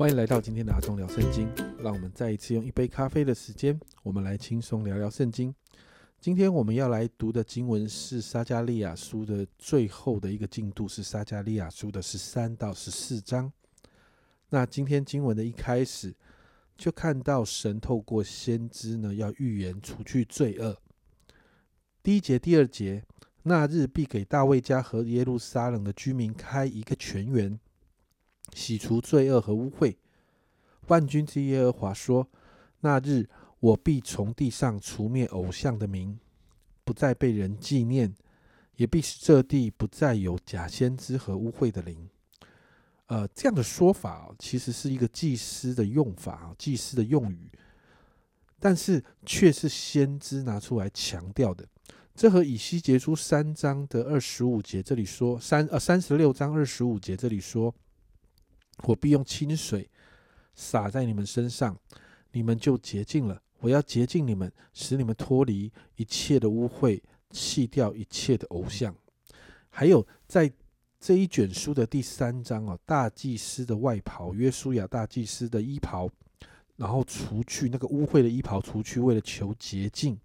欢迎来到今天的阿忠聊圣经。让我们再一次用一杯咖啡的时间，我们来轻松聊聊圣经。今天我们要来读的经文是撒加利亚书的最后的一个进度，是撒加利亚书的十三到十四章。那今天经文的一开始，就看到神透过先知呢，要预言除去罪恶。第一节、第二节，那日必给大卫家和耶路撒冷的居民开一个泉源。洗除罪恶和污秽。万军之耶和华说：“那日我必从地上除灭偶像的名，不再被人纪念，也必使这地不再有假先知和污秽的灵。”呃，这样的说法其实是一个祭司的用法，祭司的用语，但是却是先知拿出来强调的。这和以西结书三章的二十五节这里说三呃三十六章二十五节这里说。我必用清水洒在你们身上，你们就洁净了。我要洁净你们，使你们脱离一切的污秽，弃掉一切的偶像。还有，在这一卷书的第三章哦，大祭司的外袍，约书亚大祭司的衣袍，然后除去那个污秽的衣袍，除去为了求洁净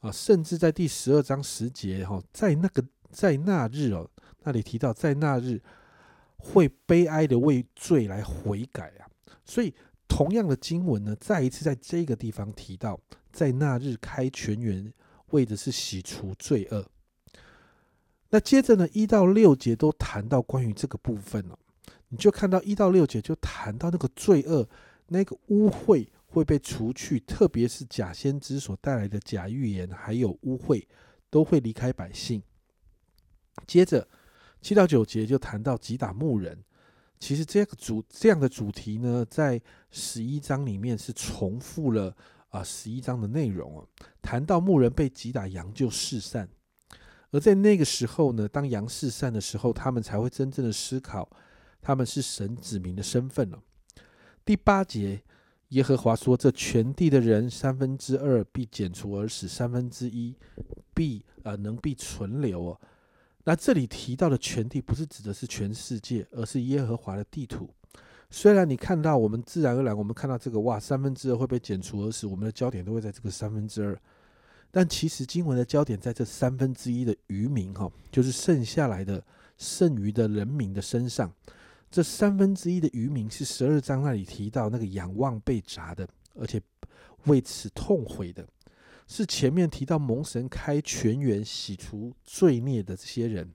啊。甚至在第十二章十节哈，在那个在那日哦，那里提到在那日。会悲哀的为罪来悔改啊！所以同样的经文呢，再一次在这个地方提到，在那日开泉源，为的是洗除罪恶。那接着呢，一到六节都谈到关于这个部分了。你就看到一到六节就谈到那个罪恶、那个污秽会被除去，特别是假先知所带来的假预言，还有污秽都会离开百姓。接着。七到九节就谈到击打牧人，其实这个主这样的主题呢，在十一章里面是重复了啊十一章的内容啊。谈到牧人被击打，羊就四散，而在那个时候呢，当羊四散的时候，他们才会真正的思考他们是神子民的身份了。第八节，耶和华说：“这全地的人三分之二必剪除而死，三分之一必呃能必存留哦。”那这里提到的全地，不是指的是全世界，而是耶和华的地图。虽然你看到我们自然而然，我们看到这个哇，三分之二会被剪除而死，我们的焦点都会在这个三分之二。但其实经文的焦点在这三分之一的渔民哈，就是剩下来的剩余的人民的身上。这三分之一的渔民是十二章那里提到那个仰望被砸的，而且为此痛悔的。是前面提到蒙神开全员洗除罪孽的这些人，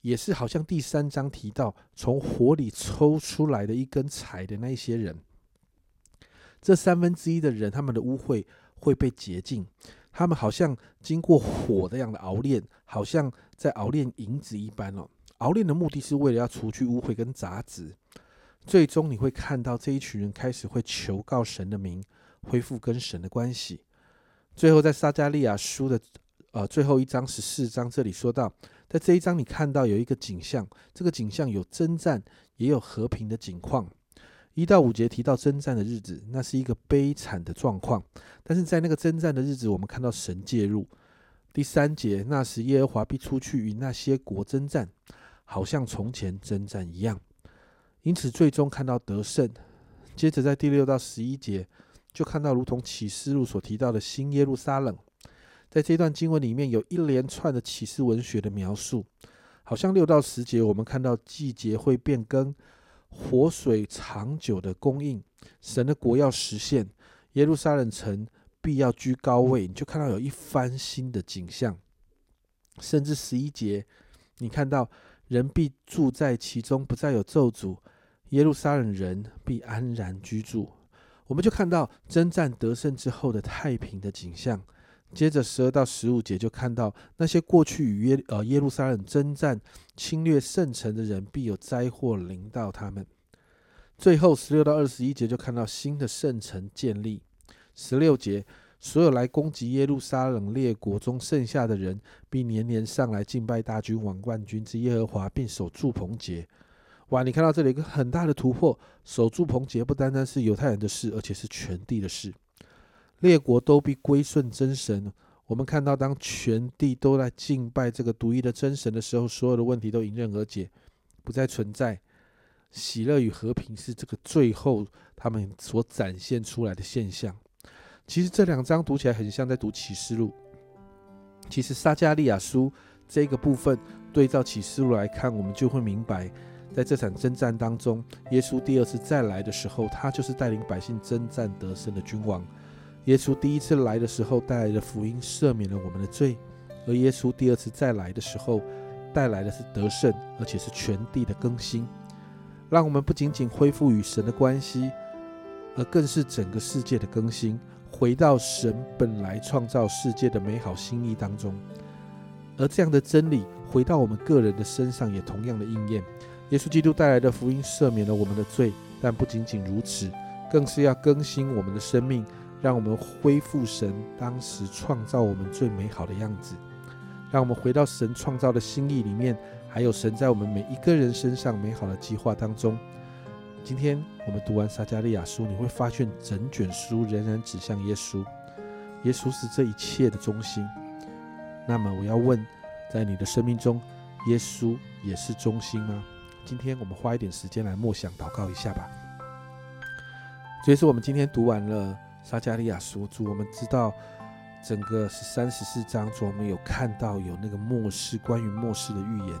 也是好像第三章提到从火里抽出来的一根柴的那一些人。这三分之一的人，他们的污秽会被洁净，他们好像经过火这样的熬炼，好像在熬炼银子一般哦。熬炼的目的是为了要除去污秽跟杂质。最终你会看到这一群人开始会求告神的名，恢复跟神的关系。最后，在撒加利亚书的呃最后一章十四章这里说到，在这一章你看到有一个景象，这个景象有征战，也有和平的景况。一到五节提到征战的日子，那是一个悲惨的状况。但是在那个征战的日子，我们看到神介入。第三节，那时耶和华必出去与那些国征战，好像从前征战一样。因此，最终看到得胜。接着在第六到十一节。就看到，如同启示录所提到的新耶路撒冷，在这段经文里面有一连串的启示文学的描述，好像六到十节，我们看到季节会变更，活水长久的供应，神的国要实现，耶路撒冷城必要居高位，你就看到有一番新的景象，甚至十一节，你看到人必住在其中，不再有咒诅，耶路撒冷人必安然居住。我们就看到征战得胜之后的太平的景象。接着十二到十五节就看到那些过去与耶呃耶路撒冷征战侵略圣城的人，必有灾祸临到他们。最后十六到二十一节就看到新的圣城建立。十六节，所有来攻击耶路撒冷列国中剩下的人，必年年上来敬拜大君王冠军之耶和华，并守住棚节。哇！你看到这里一个很大的突破，守住棚节不单单是犹太人的事，而且是全地的事。列国都必归顺真神。我们看到，当全地都在敬拜这个独一的真神的时候，所有的问题都迎刃而解，不再存在。喜乐与和平是这个最后他们所展现出来的现象。其实这两章读起来很像在读启示录。其实撒加利亚书这个部分对照启示录来看，我们就会明白，在这场征战当中，耶稣第二次再来的时候，他就是带领百姓征战得胜的君王。耶稣第一次来的时候带来的福音赦免了我们的罪，而耶稣第二次再来的时候带来的是得胜，而且是全地的更新，让我们不仅仅恢复与神的关系，而更是整个世界的更新，回到神本来创造世界的美好心意当中。而这样的真理回到我们个人的身上，也同样的应验。耶稣基督带来的福音赦免了我们的罪，但不仅仅如此，更是要更新我们的生命。让我们恢复神当时创造我们最美好的样子，让我们回到神创造的心意里面，还有神在我们每一个人身上美好的计划当中。今天我们读完撒加利亚书，你会发现整卷书仍然指向耶稣，耶稣是这一切的中心。那么我要问，在你的生命中，耶稣也是中心吗？今天我们花一点时间来默想祷告一下吧。所以说，我们今天读完了。撒加利亚书，主我们知道整个是三十四章，主我们有看到有那个末世关于末世的预言。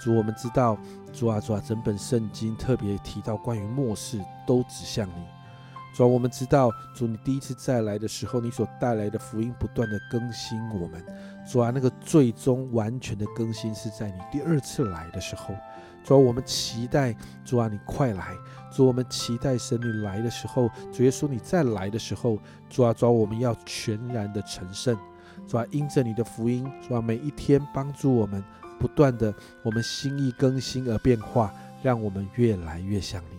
主我们知道，主啊主啊，整本圣经特别提到关于末世都指向你。主啊，我们知道，主你第一次再来的时候，你所带来的福音不断的更新我们。主啊，那个最终完全的更新是在你第二次来的时候。主啊，我们期待主啊，你快来。主，我们期待神你来的时候，主耶稣你再来的时候，主啊，主啊，我们要全然的成圣。主啊，因着你的福音，主啊，每一天帮助我们不断的，我们心意更新而变化，让我们越来越像你。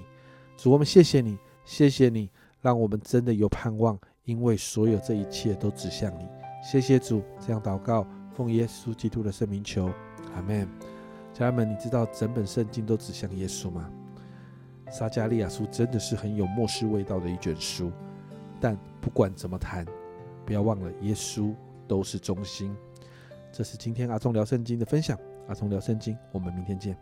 主，我们谢谢你，谢谢你，让我们真的有盼望，因为所有这一切都指向你。谢谢主，这样祷告，奉耶稣基督的圣名求，阿门。家人们，你知道整本圣经都指向耶稣吗？撒加利亚书真的是很有末世味道的一卷书，但不管怎么谈，不要忘了耶稣都是中心。这是今天阿聪聊圣经的分享，阿聪聊圣经，我们明天见。